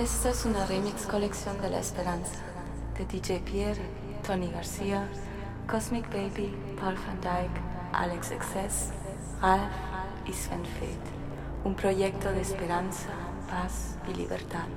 Esta es una remix colección de La Esperanza de DJ Pierre, Tony García, Cosmic Baby, Paul van Dyke, Alex Excess, Ralph y Sven Feth. Un proyecto de esperanza, paz y libertad.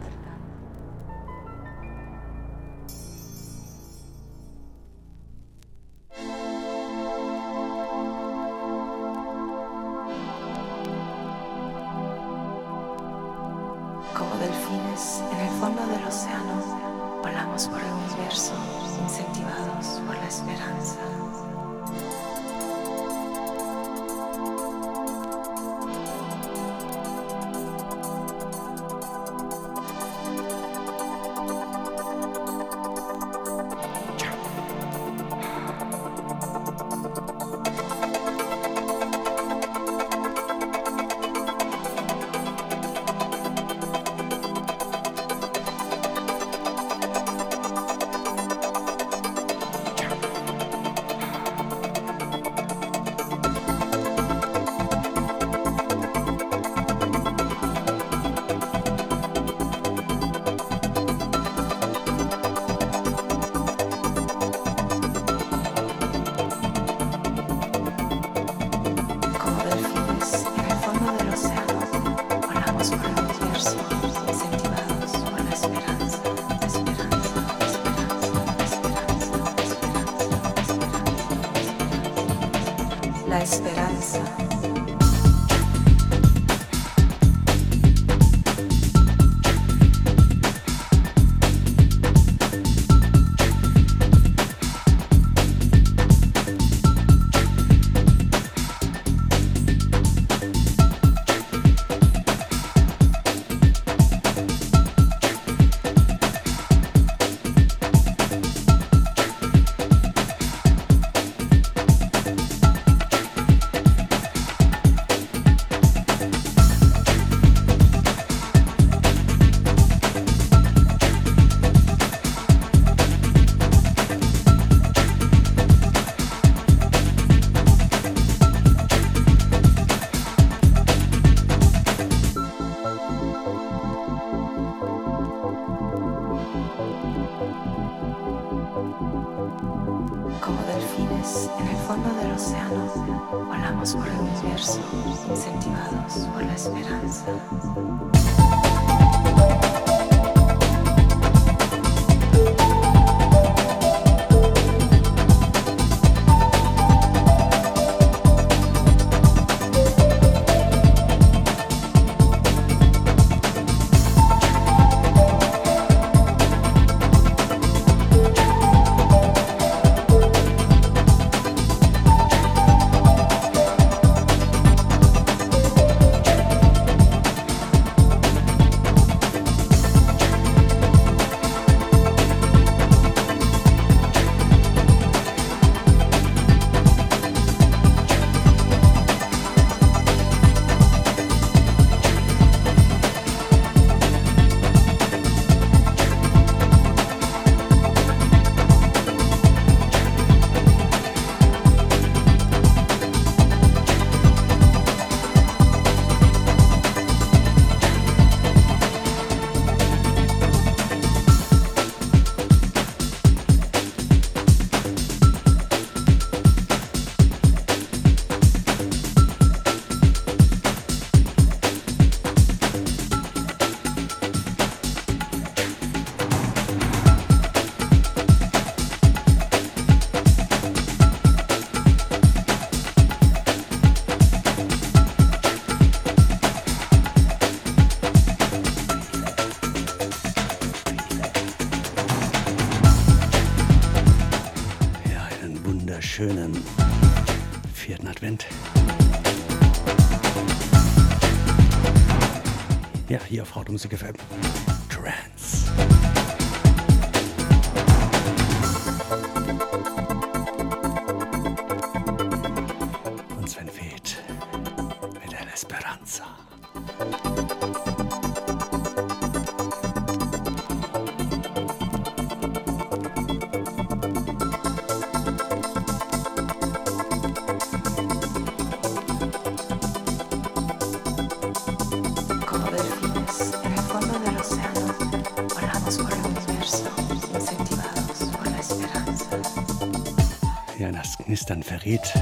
Das Knistern verrät.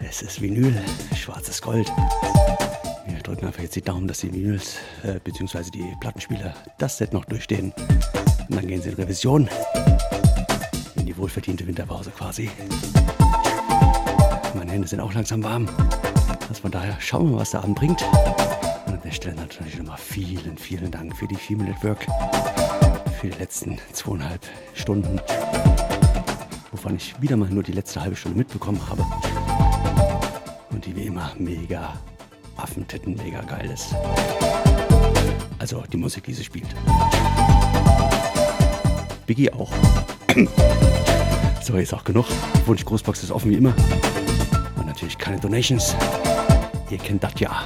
Es ist Vinyl, schwarzes Gold. Wir drücken einfach jetzt die Daumen, dass die Vinyls äh, bzw. die Plattenspieler das Set noch durchstehen. Und dann gehen sie in Revision. In die wohlverdiente Winterpause quasi. Meine Hände sind auch langsam warm. Also von daher schauen wir mal, was der Abend bringt. Und an der Stelle natürlich nochmal vielen, vielen Dank für die Female Network. Für die letzten zweieinhalb Stunden. Wovon ich wieder mal nur die letzte halbe Stunde mitbekommen habe. Und die wie immer mega Affentitten mega geil ist. Also die Musik, die sie spielt. Biggie auch. so, jetzt auch genug. Wunsch Großbox ist offen wie immer. Und natürlich keine Donations. Ihr kennt das ja.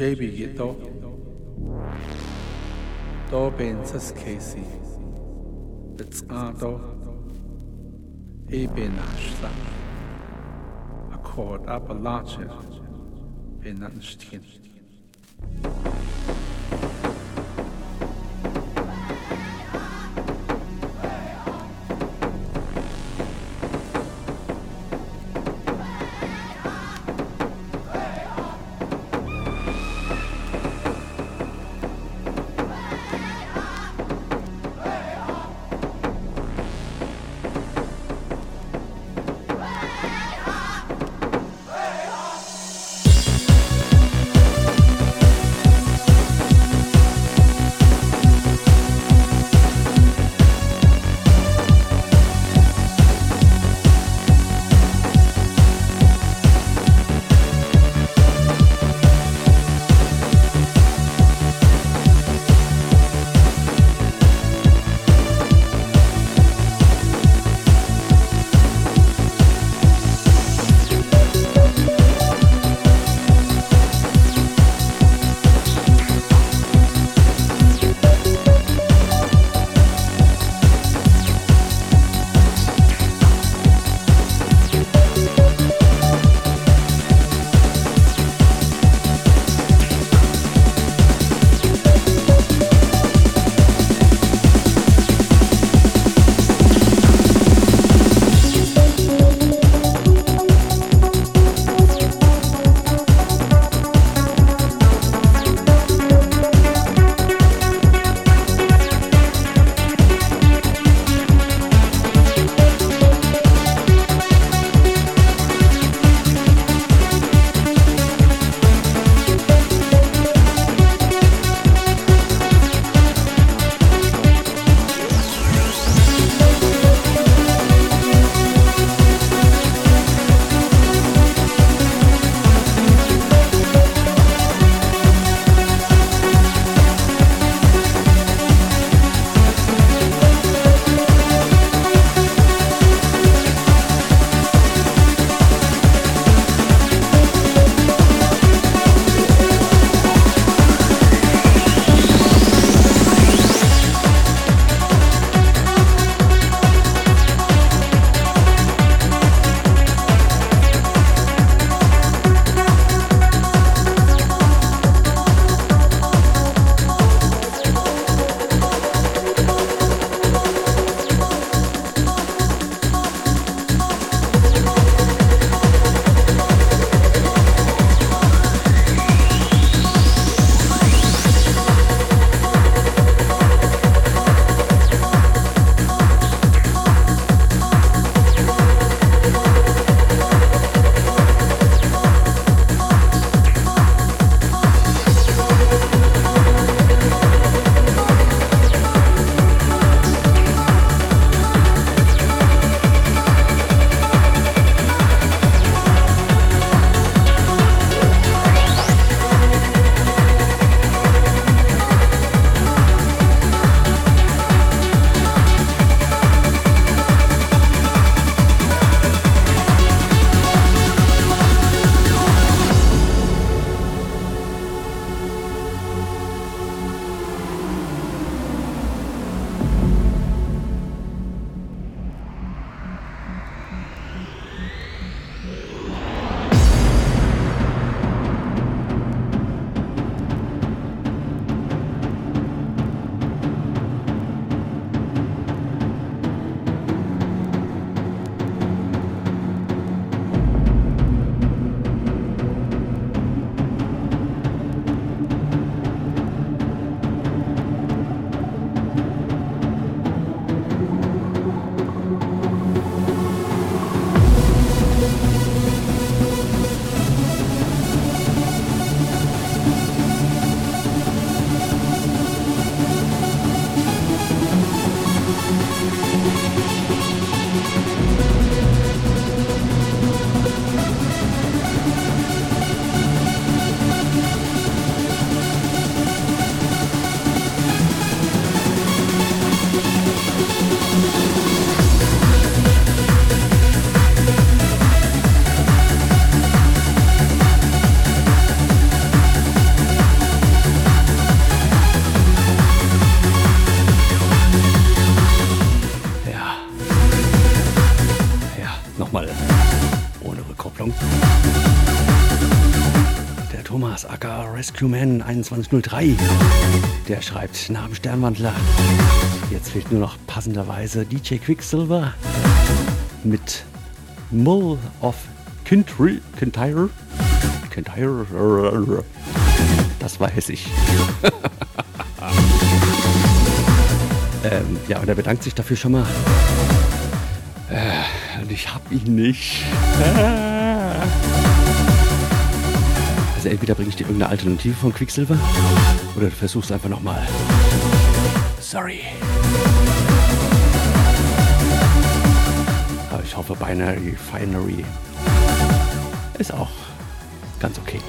Sa jebi gi do do ben sa skesi it's a do e ben ashla a chord up a lache Acker Rescue Man 2103, der schreibt Namen Sternwandler. Jetzt fehlt nur noch passenderweise DJ Quicksilver mit Mull of Kintyre. Kintyre? Kintyre. Das weiß ich. ähm, ja, und er bedankt sich dafür schon mal. Äh, und ich hab ihn nicht. Also entweder bringe ich dir irgendeine Alternative von Quicksilver oder du versuchst einfach nochmal. Sorry. Aber ich hoffe, Binary Finery ist auch ganz okay.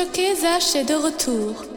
Jockey Zach est de retour.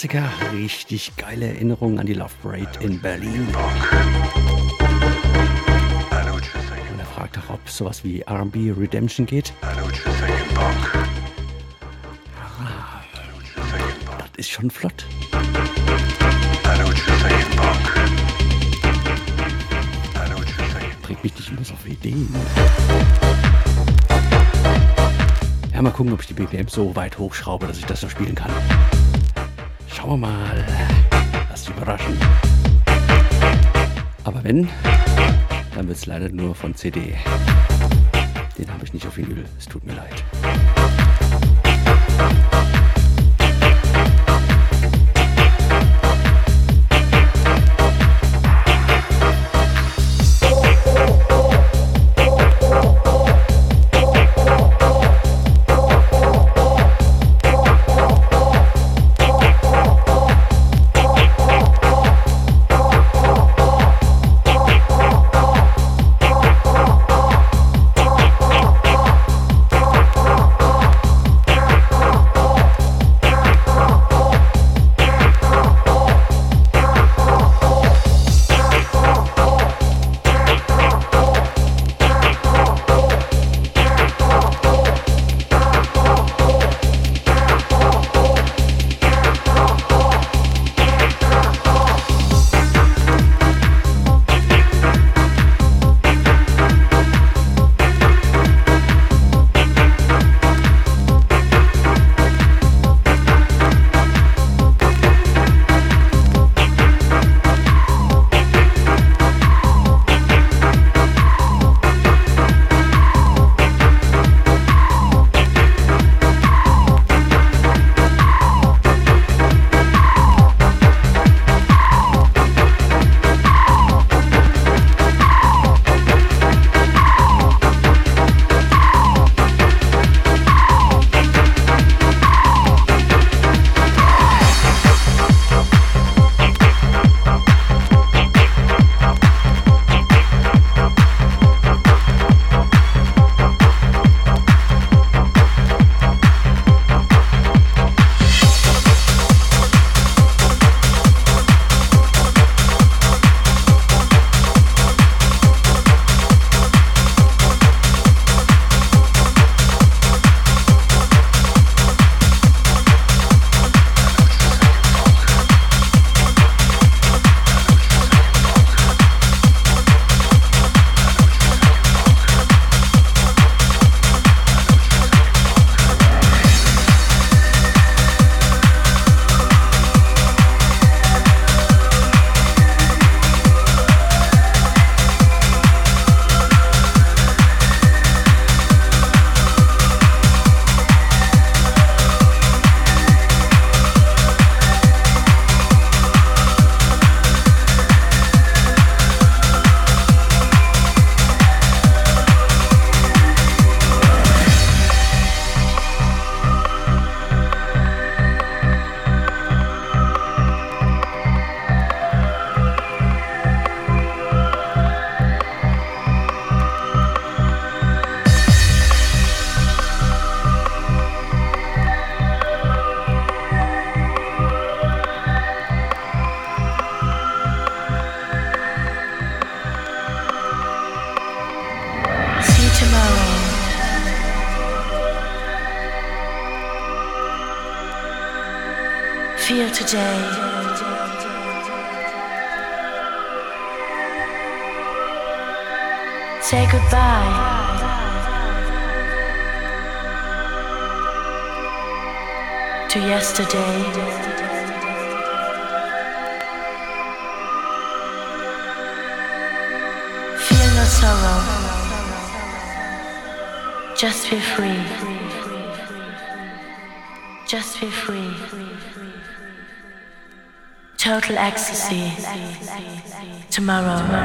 Klassiker. Richtig geile Erinnerungen an die Love Parade in Berlin. Und er fragt auch, ob sowas wie RB Redemption geht. Das ist schon flott. Bringt mich nicht immer so auf Ideen. Ja, mal gucken, ob ich die BPM so weit hochschraube, dass ich das noch spielen kann. Schauen wir mal. Lass dich überraschen. Aber wenn, dann wird es leider nur von CD. Den habe ich nicht auf Vinyl. Es tut mir leid. Ecstasy. Tomorrow. Tomorrow.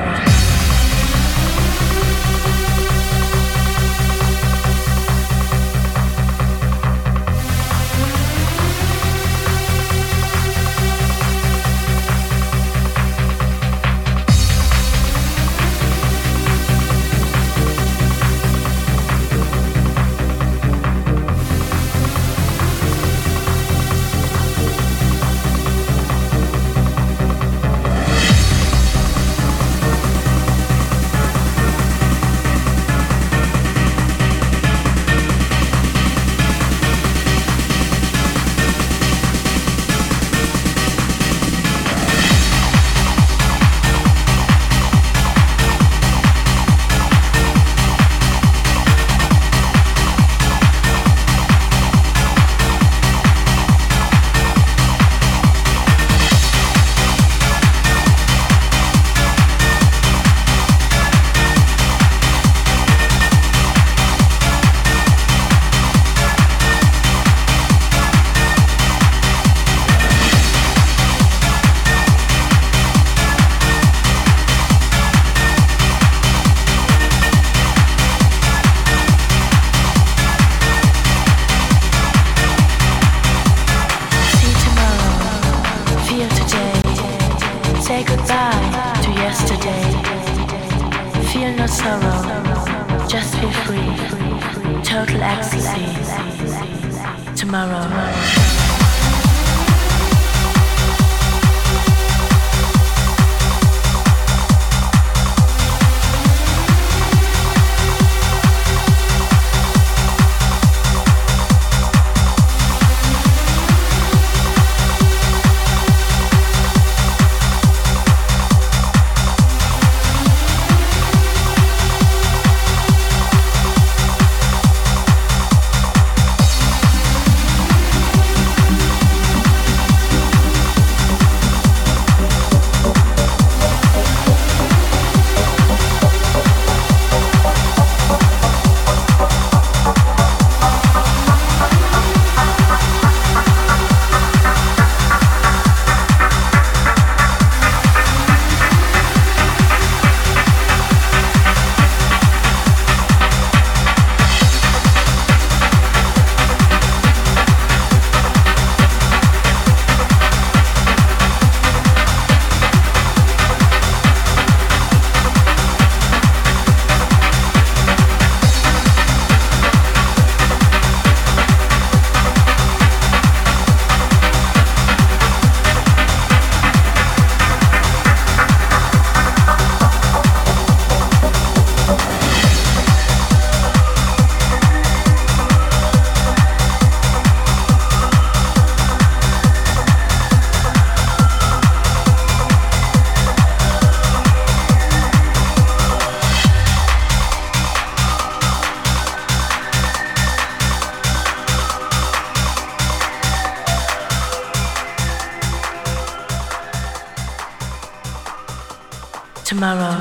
tomorrow.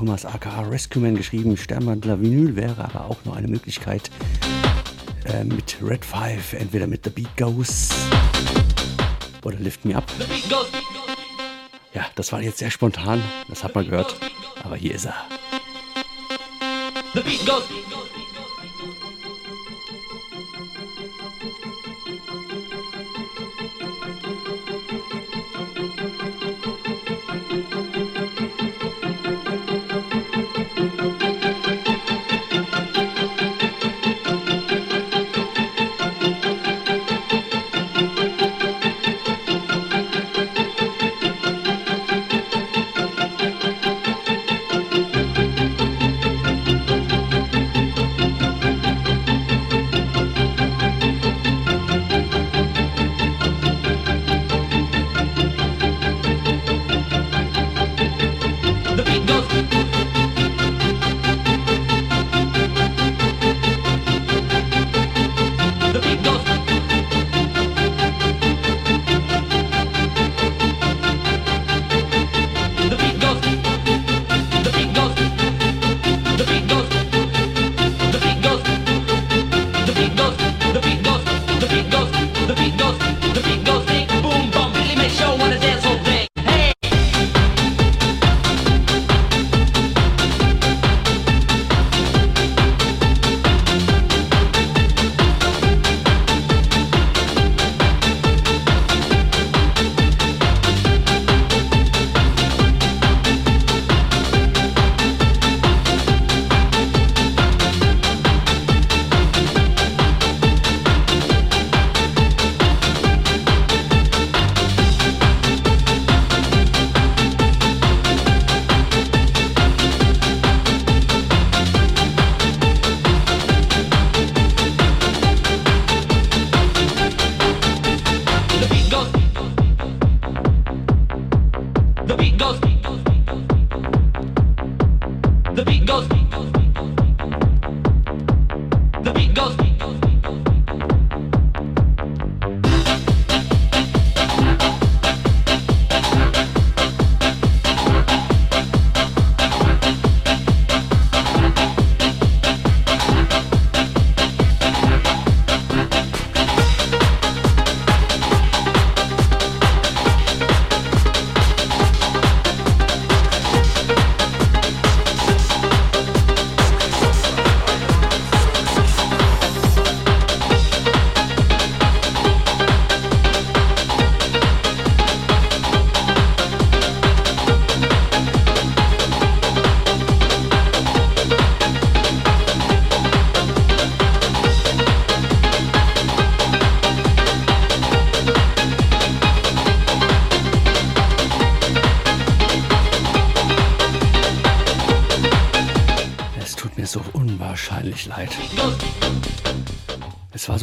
Thomas aka Rescueman geschrieben. Sternwandler Vinyl wäre aber auch noch eine Möglichkeit äh, mit Red 5, entweder mit The Beat Goes oder Lift Me Up. Ja, das war jetzt sehr spontan, das hat man gehört, aber hier ist er. The beat goes.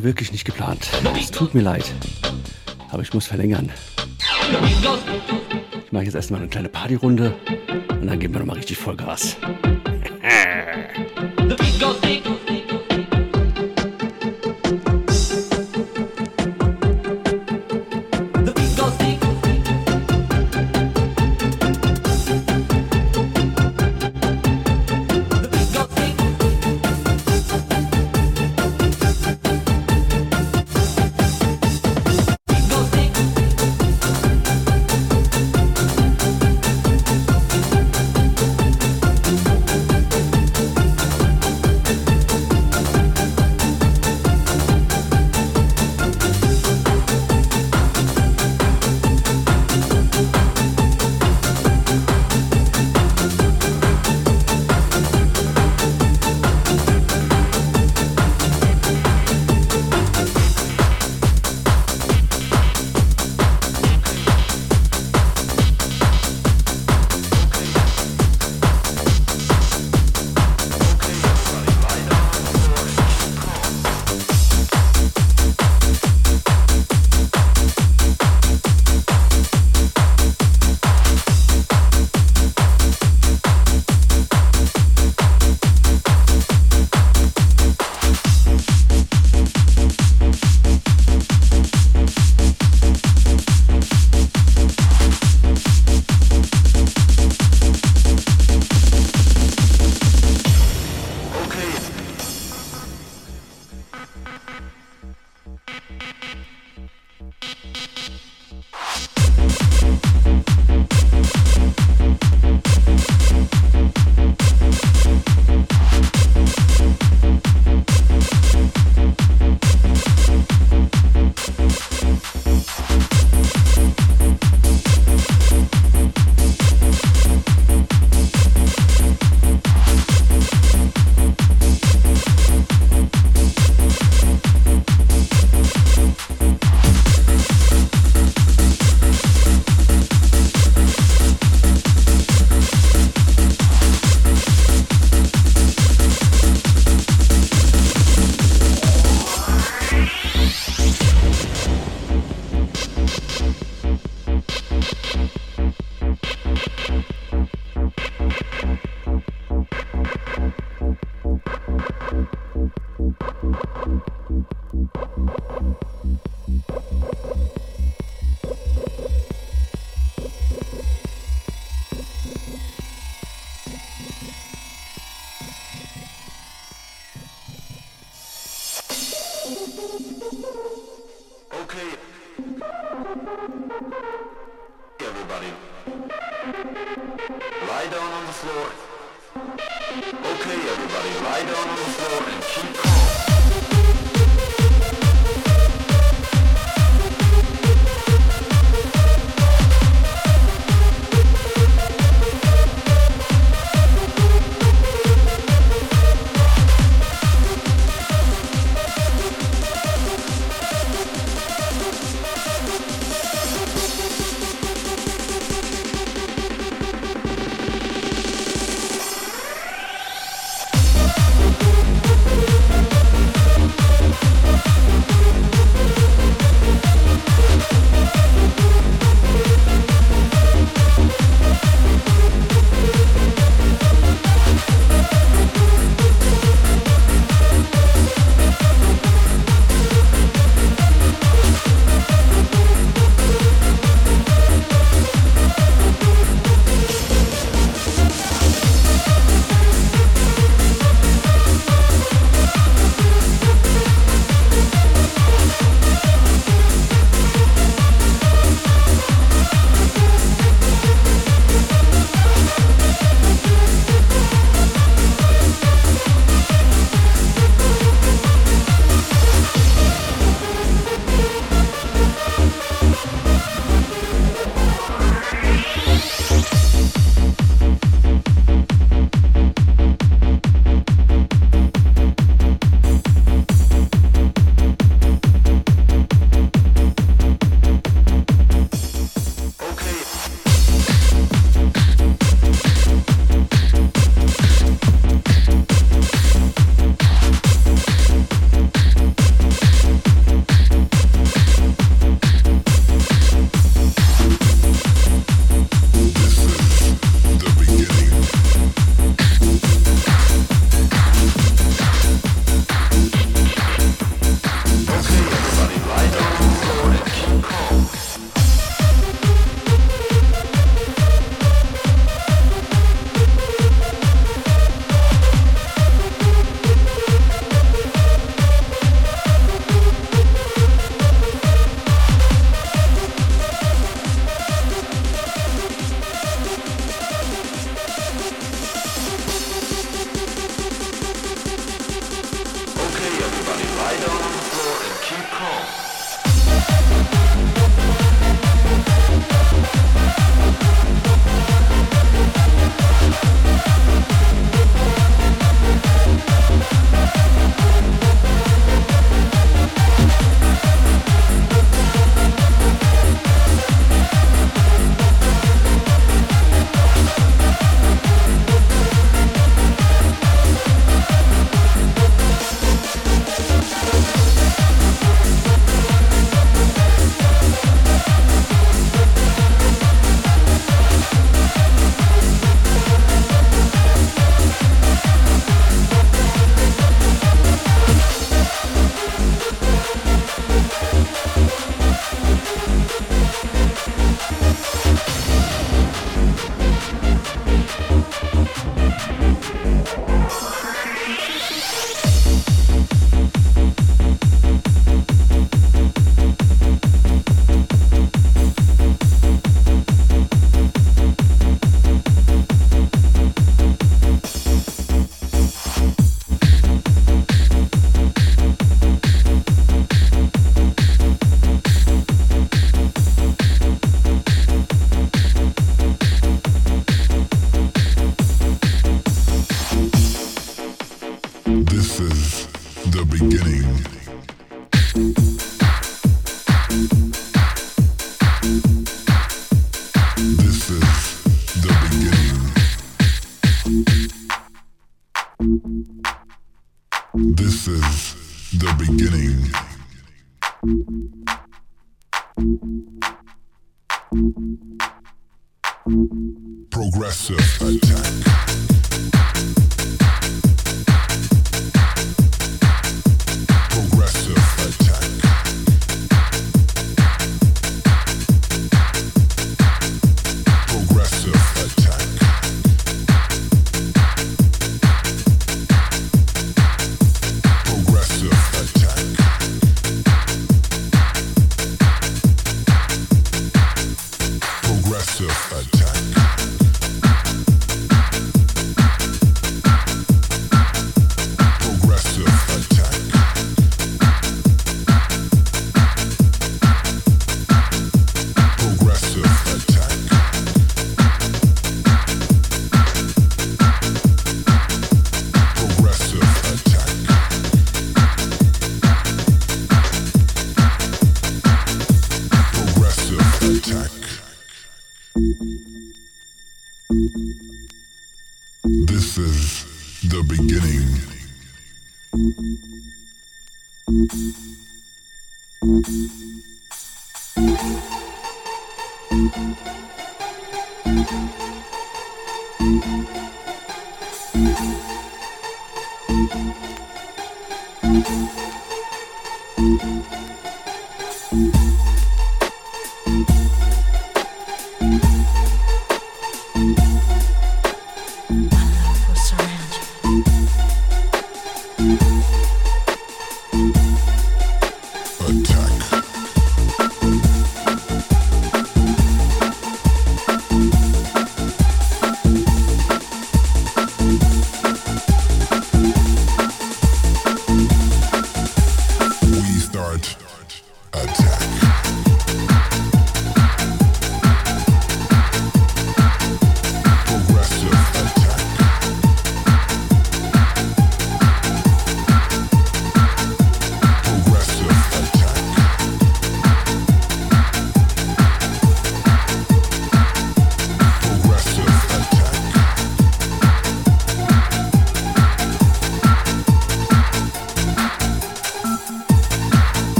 So wirklich nicht geplant. Es tut mir leid. Aber ich muss verlängern. Ich mache jetzt erstmal eine kleine Partyrunde und dann geben wir nochmal richtig Vollgas.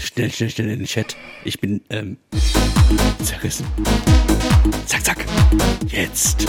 Schnell, schnell, schnell in den Chat. Ich bin ähm, zerrissen. Zack, zack. Jetzt.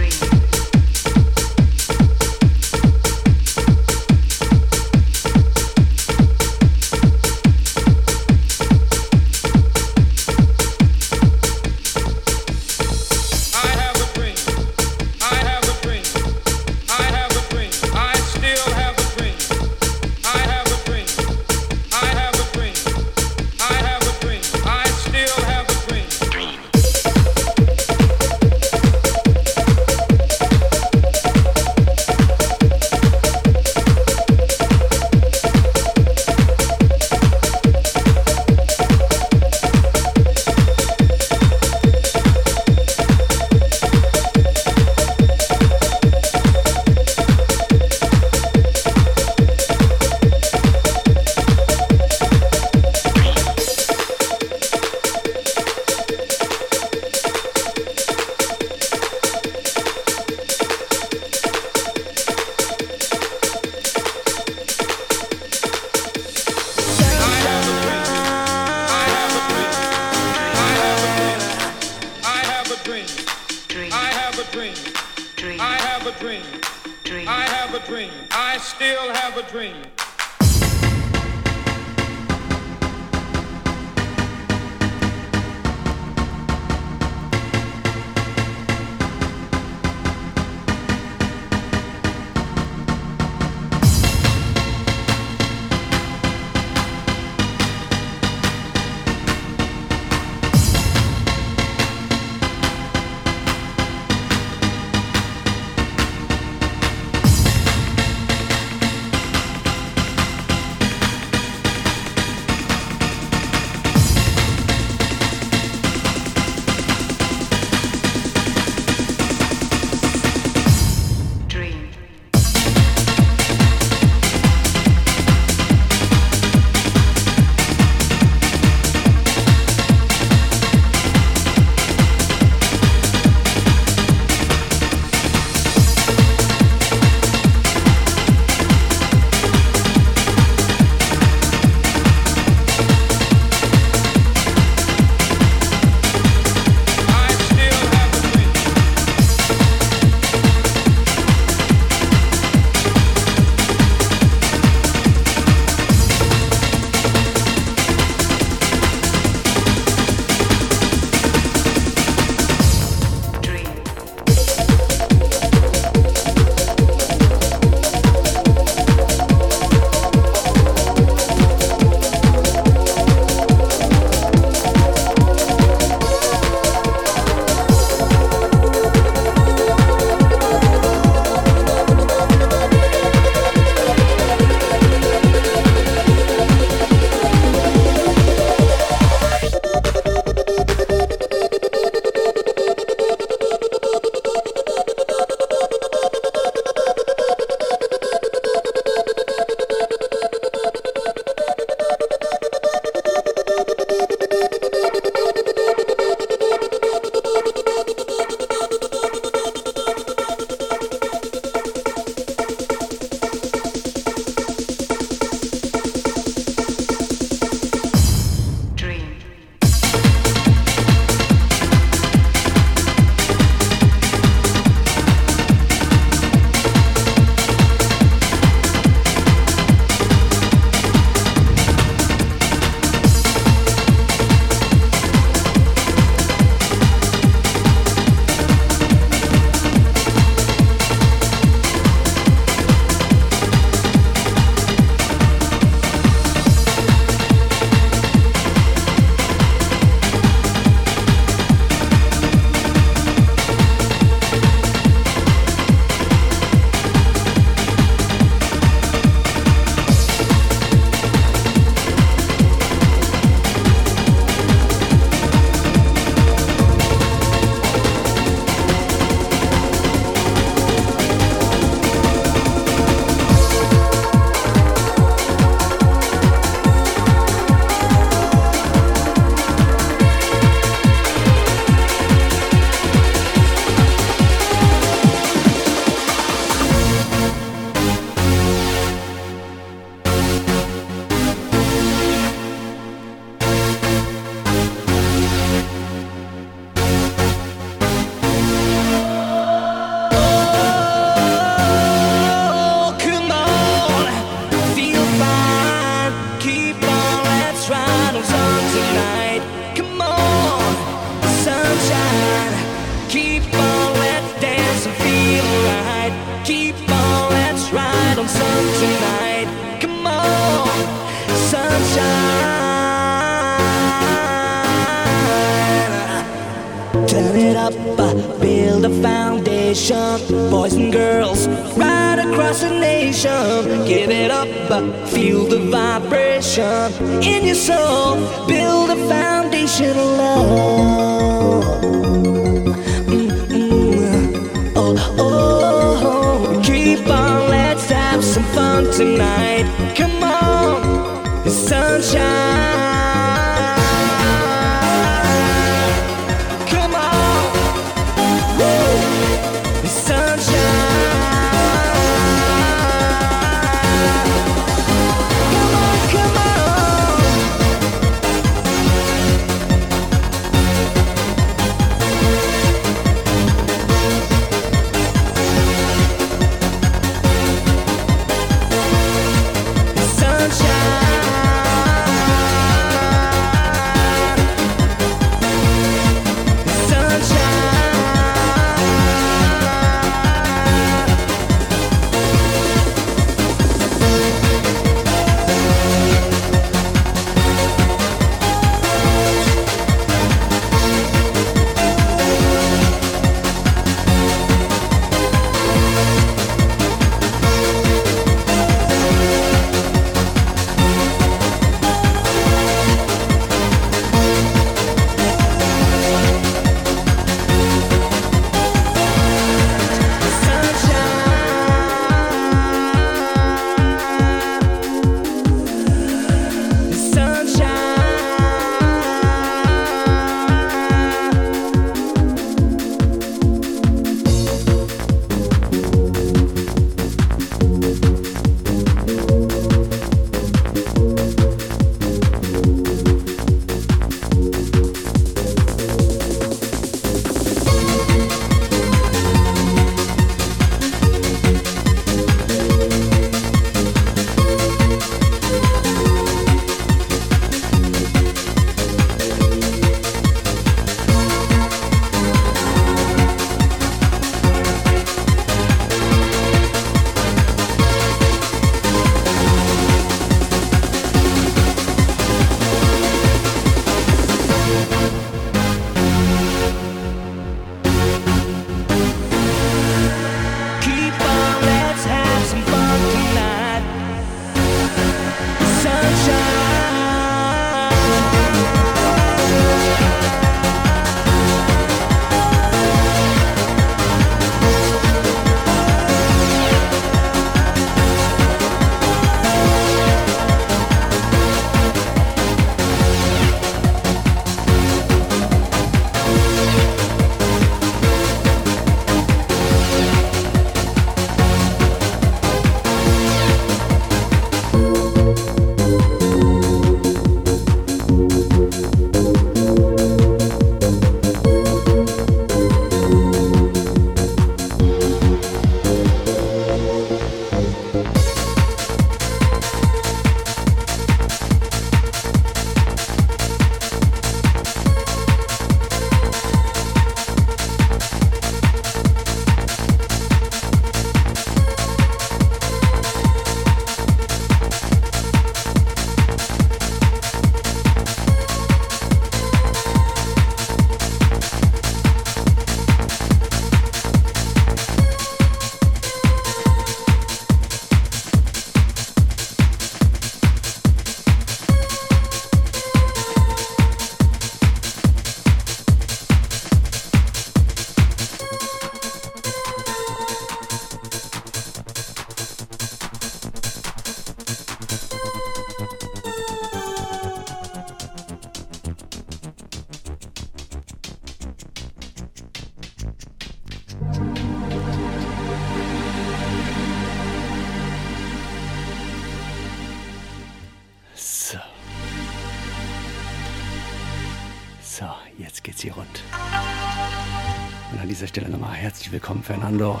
Herzlich willkommen, Fernando,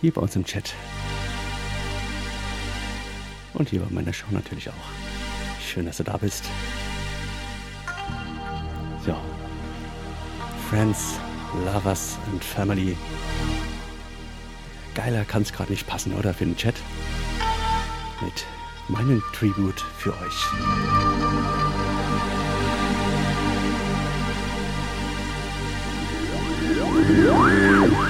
hier bei uns im Chat. Und hier bei meiner Show natürlich auch. Schön, dass du da bist. So. Friends, Lovers and Family. Geiler kann es gerade nicht passen, oder? Für den Chat. Mit meinem Tribute für euch. Yeah.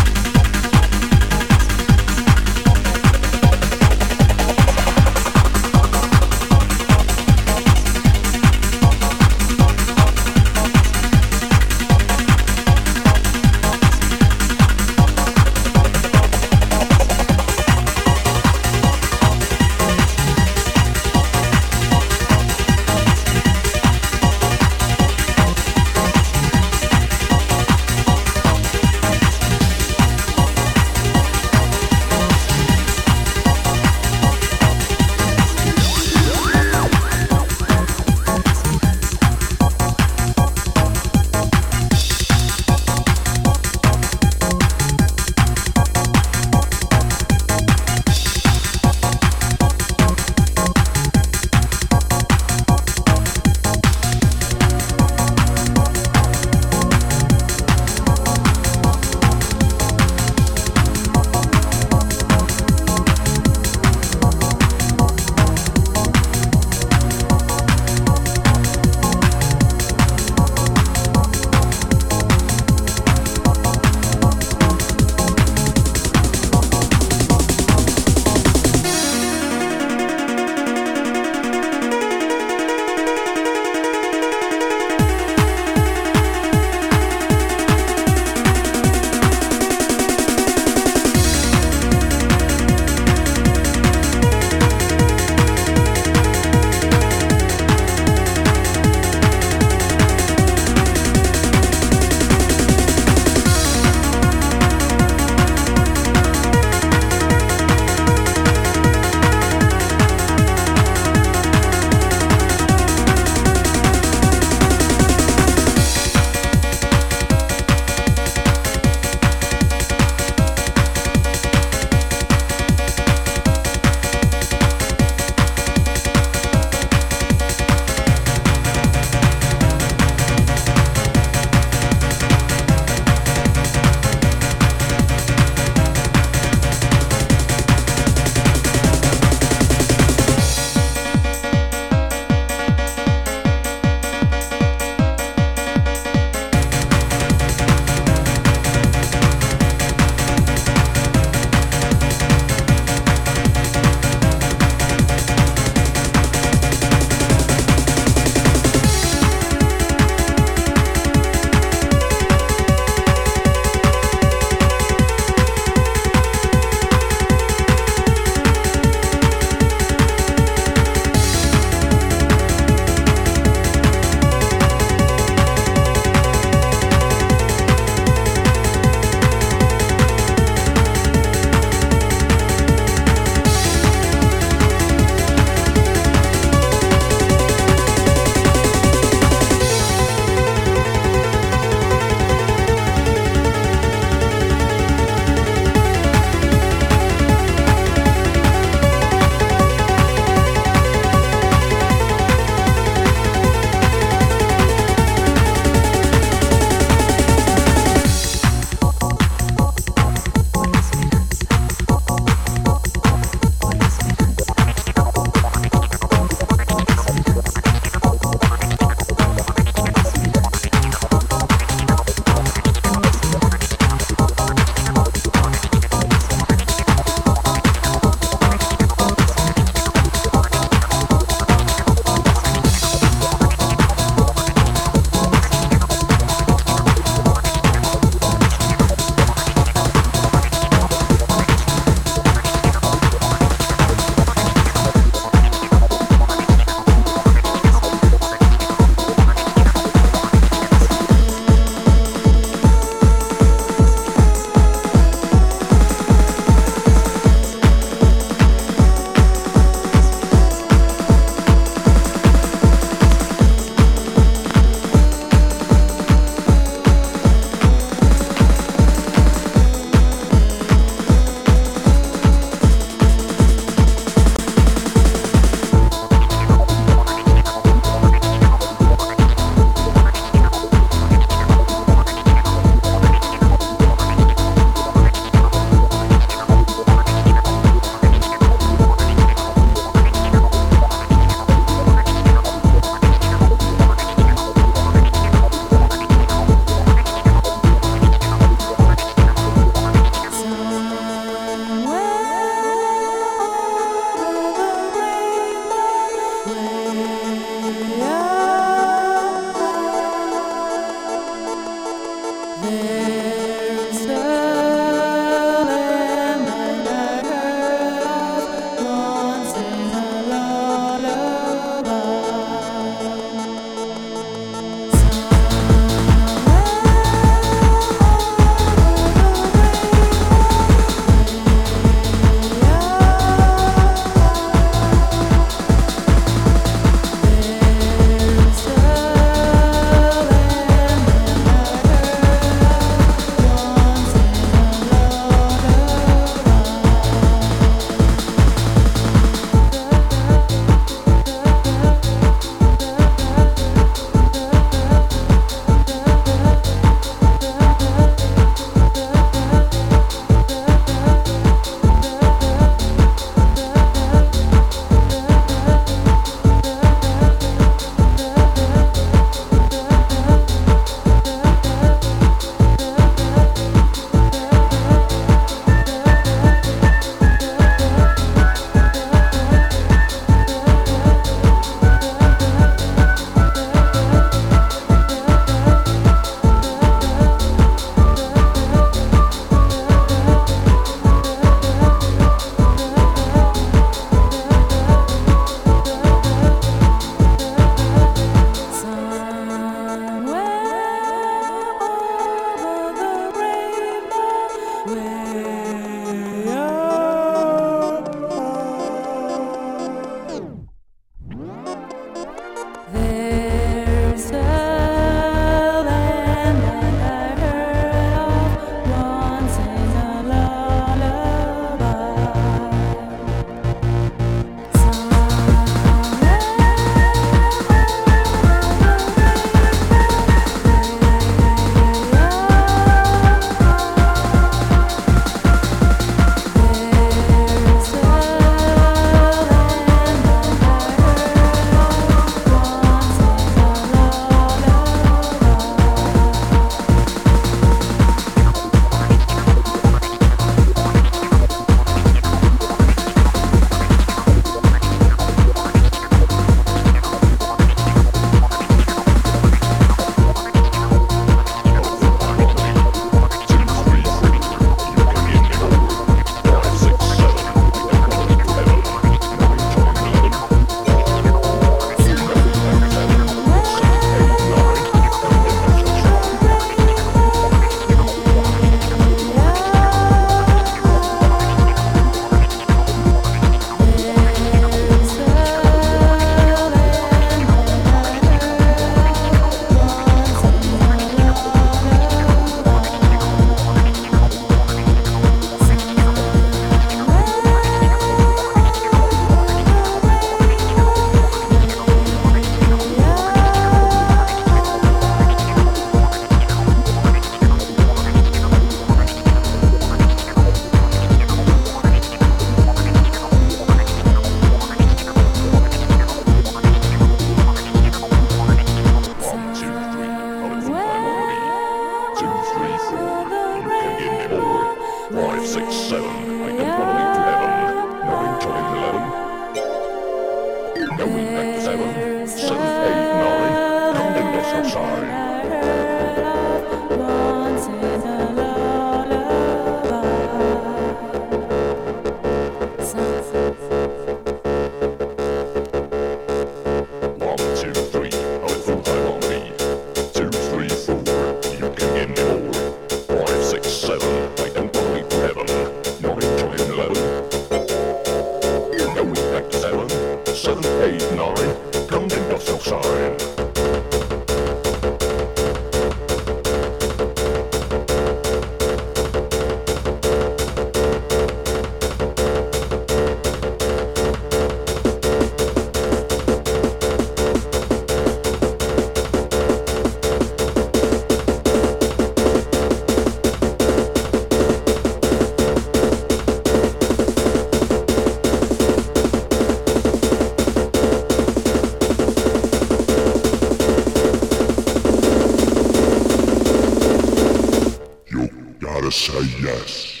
Say yes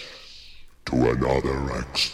to another accident.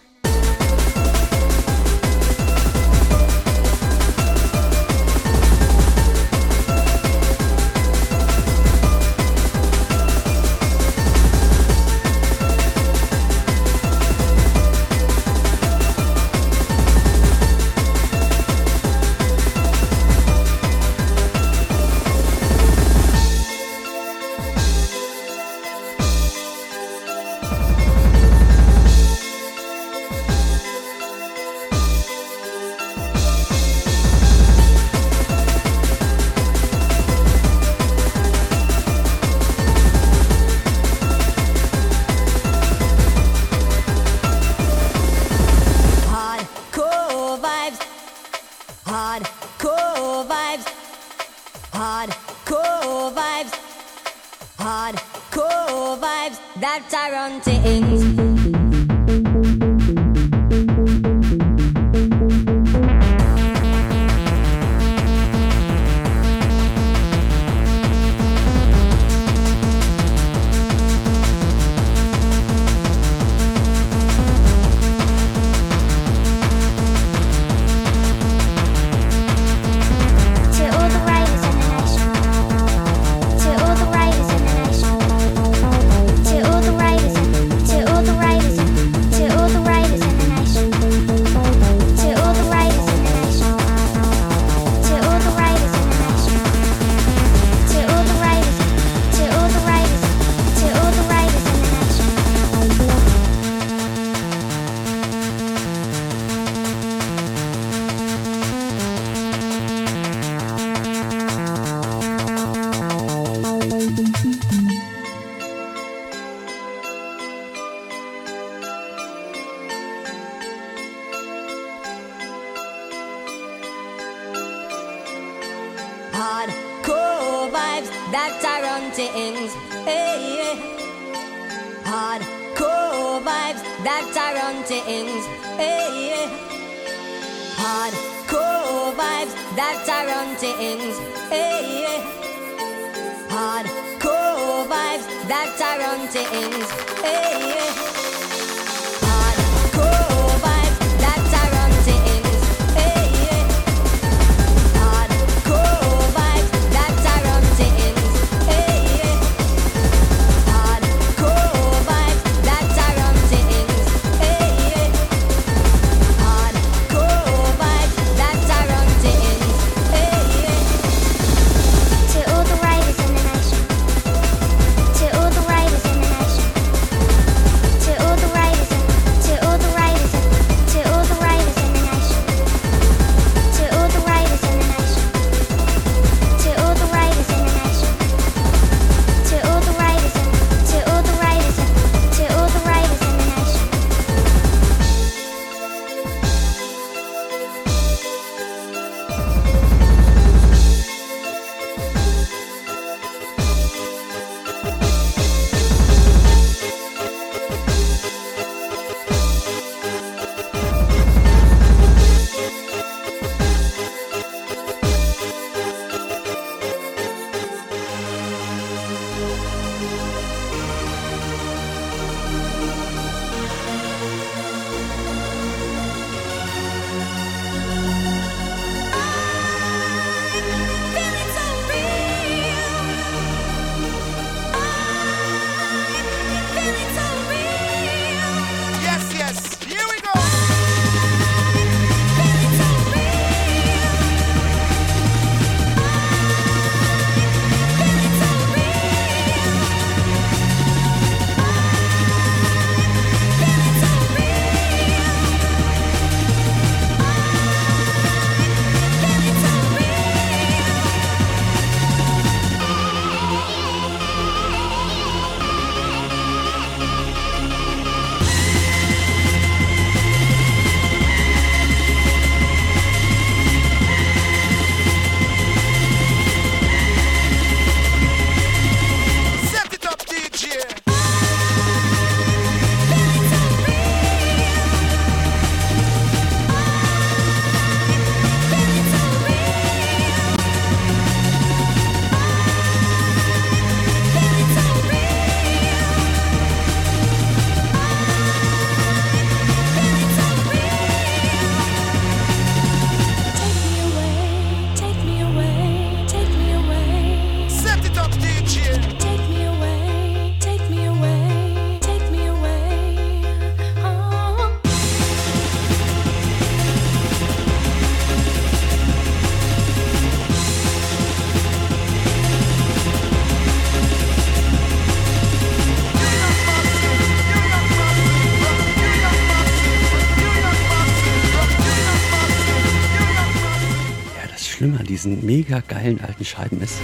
Diesen mega geilen alten Scheiben ist.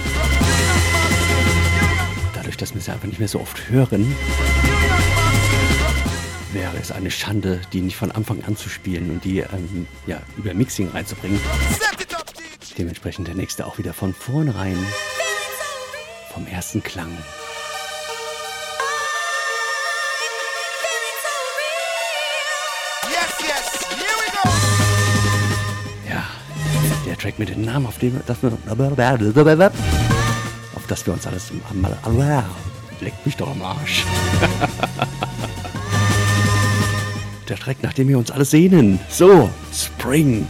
Dadurch, dass wir sie einfach nicht mehr so oft hören, wäre es eine Schande, die nicht von Anfang an zu spielen und die ähm, ja, über Mixing reinzubringen. Dementsprechend der nächste auch wieder von vornherein, vom ersten Klang. Track mit dem Namen, auf dem das wir, auf das wir uns alles mal leckt mich doch am Arsch. der Track, nach dem wir uns alle sehnen. So, Spring.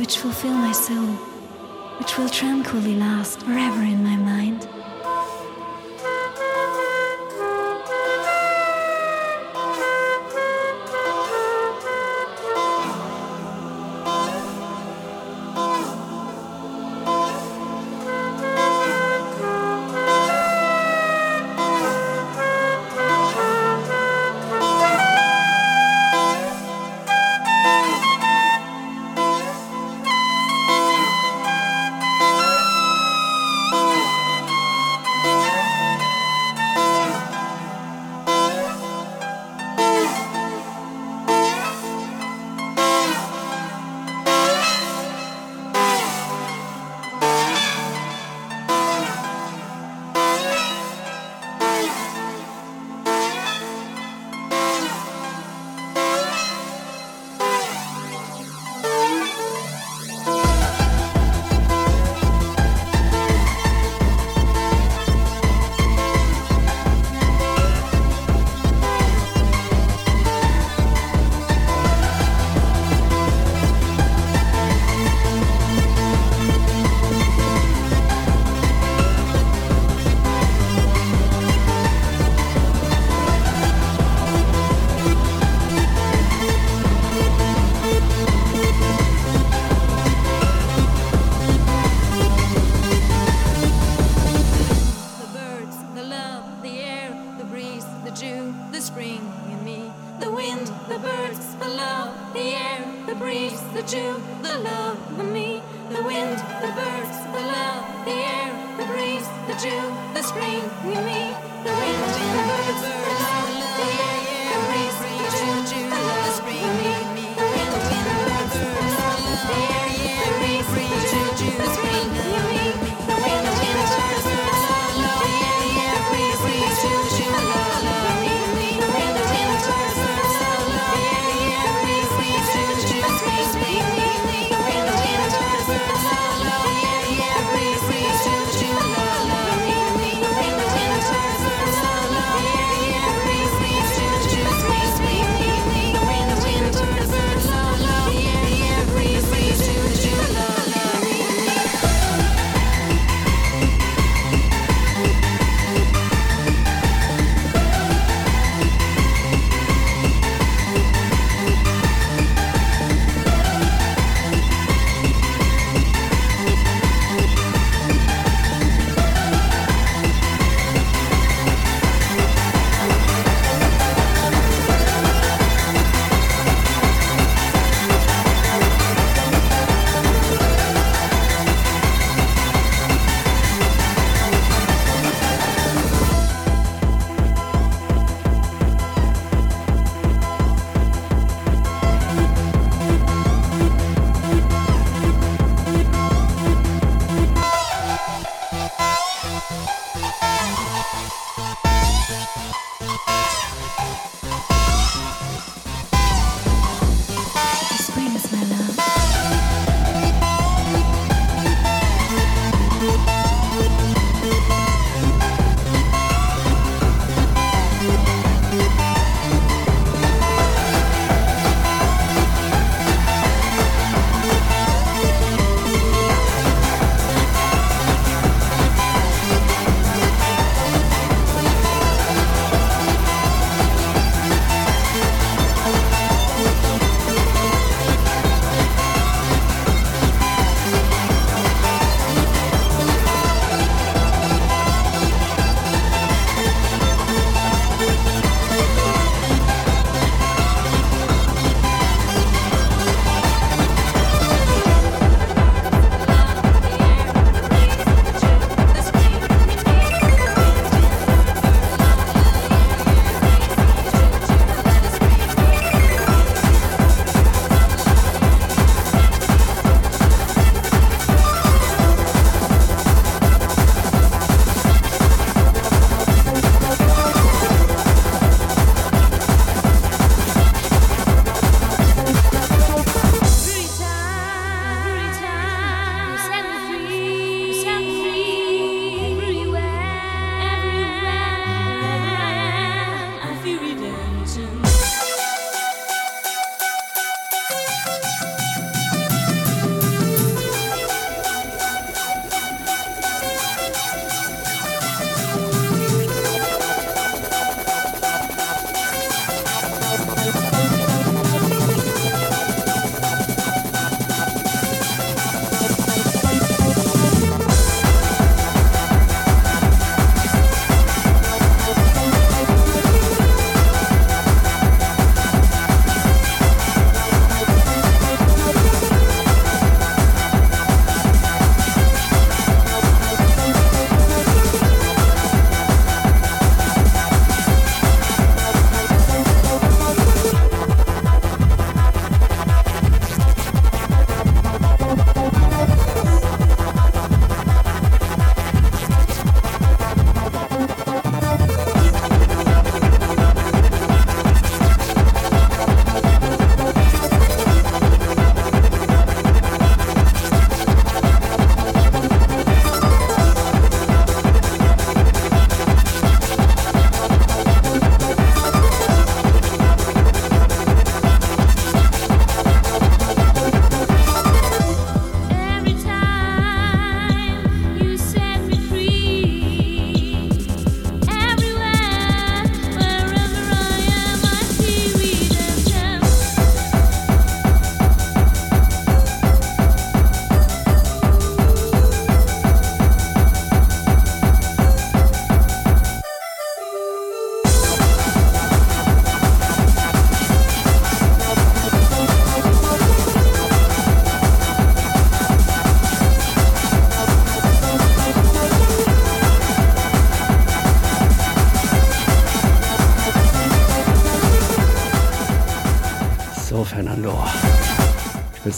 Which fulfill my soul, which will tranquilly last forever in my mind.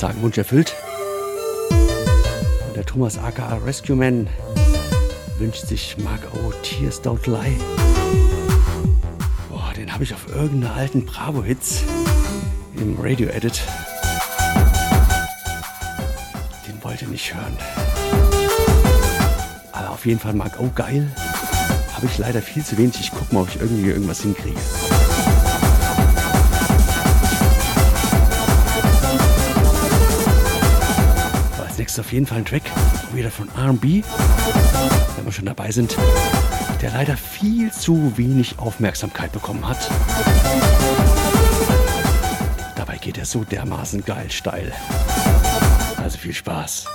Sagen, Wunsch erfüllt. Und der Thomas aka Rescue Man wünscht sich Mark O. Tears Don't Lie. Boah, den habe ich auf irgendeiner alten Bravo-Hits im Radio-Edit. Den wollte nicht hören. Aber auf jeden Fall Mark O. geil. Habe ich leider viel zu wenig. Ich gucke mal, ob ich irgendwie irgendwas hinkriege. Ist auf jeden Fall ein Track, wieder von RB, wenn wir schon dabei sind, der leider viel zu wenig Aufmerksamkeit bekommen hat. Dabei geht er so dermaßen geil steil. Also viel Spaß.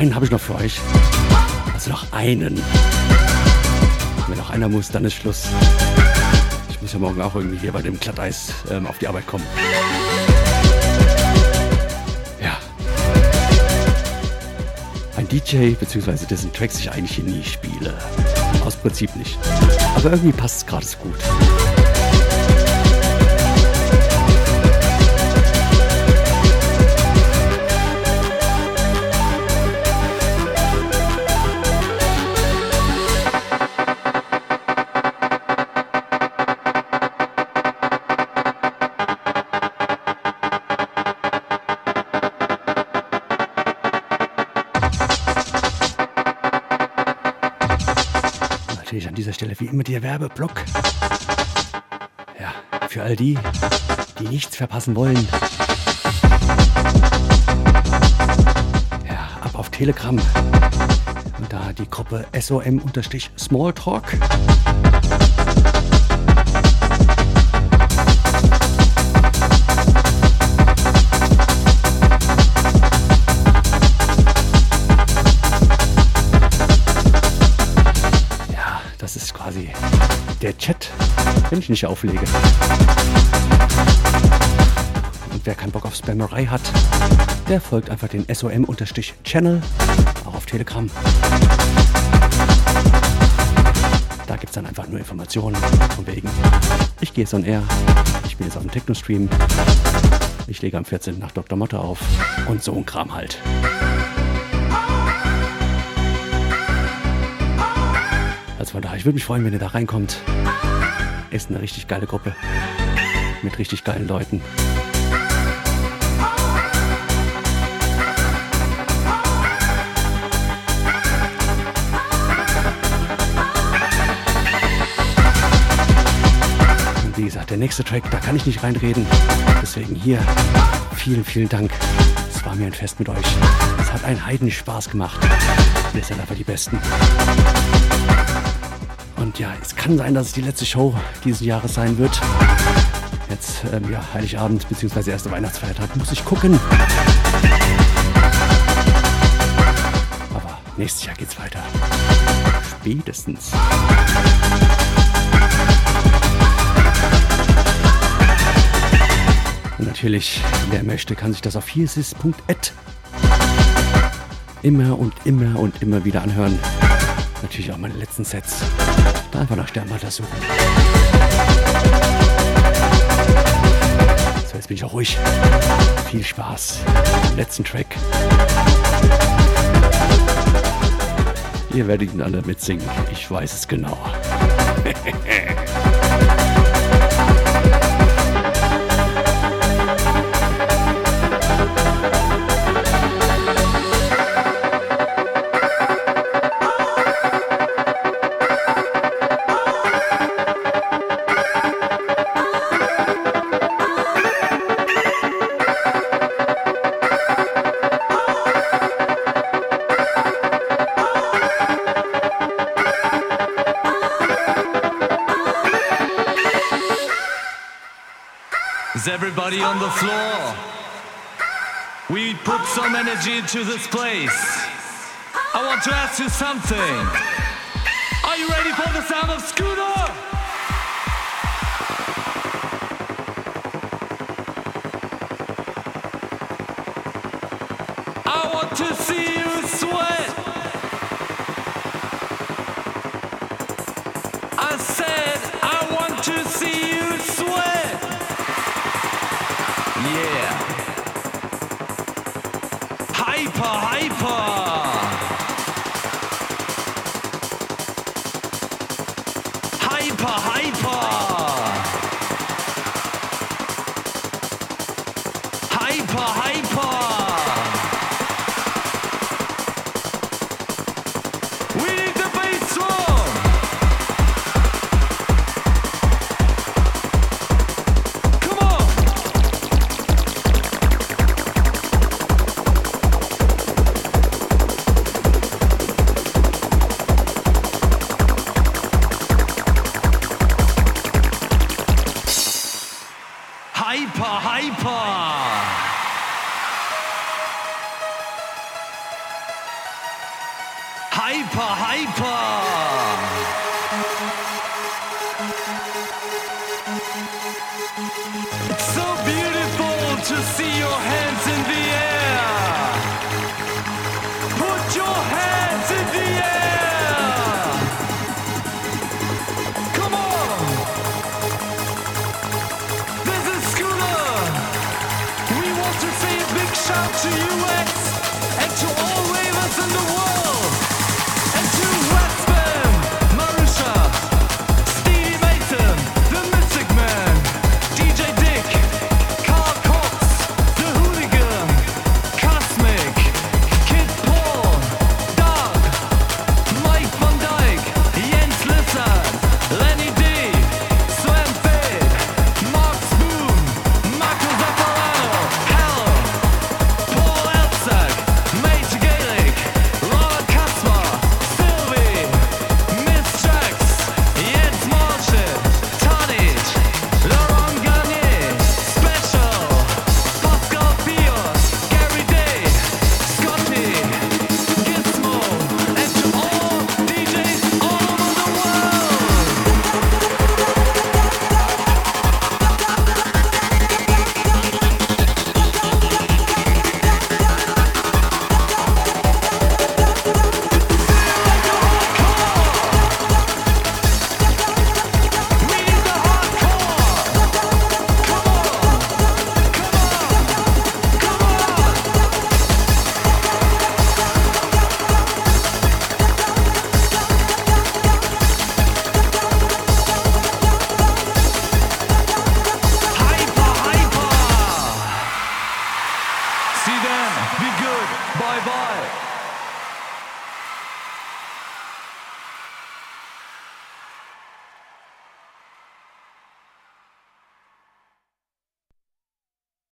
Einen habe ich noch für euch. Also noch einen. Wenn noch einer muss, dann ist Schluss. Ich muss ja morgen auch irgendwie hier bei dem Glatteis ähm, auf die Arbeit kommen. Ja. Ein DJ bzw. dessen Tracks ich eigentlich hier nie spiele. Aus Prinzip nicht. Aber irgendwie passt es gerade so gut. Immer der Werbeblock. Ja, für all die, die nichts verpassen wollen. Ja, ab auf Telegram. Und da die Gruppe SOM-Smalltalk. Wenn ich nicht auflege. Und wer keinen Bock auf Spammerei hat, der folgt einfach den SOM-Channel, auch auf Telegram. Da gibt es dann einfach nur Informationen von wegen. Ich gehe jetzt on air, ich bin jetzt auf dem Techno-Stream, ich lege am 14. nach Dr. Motte auf und so ein Kram halt. Also von daher, ich würde mich freuen, wenn ihr da reinkommt. Ist eine richtig geile Gruppe mit richtig geilen Leuten. wie gesagt, der nächste Track, da kann ich nicht reinreden. Deswegen hier vielen, vielen Dank. Es war mir ein Fest mit euch. Es hat einen heidenisch Spaß gemacht. Ihr seid einfach die Besten. Ja, es kann sein, dass es die letzte Show dieses Jahres sein wird. Jetzt, ähm, ja, Heiligabend bzw. erste Weihnachtsfeiertag muss ich gucken. Aber nächstes Jahr geht's weiter. Spätestens. Und natürlich, wer möchte, kann sich das auf hiersis.at immer und immer und immer wieder anhören. Natürlich auch meine letzten Sets. Einfach nach Sternmatter suchen. So, jetzt bin ich auch ruhig. Viel Spaß. Letzten Track. Ihr werdet ihn alle mitsingen. Ich weiß es genau. Floor. We put some energy into this place. I want to ask you something. Are you ready for the sound of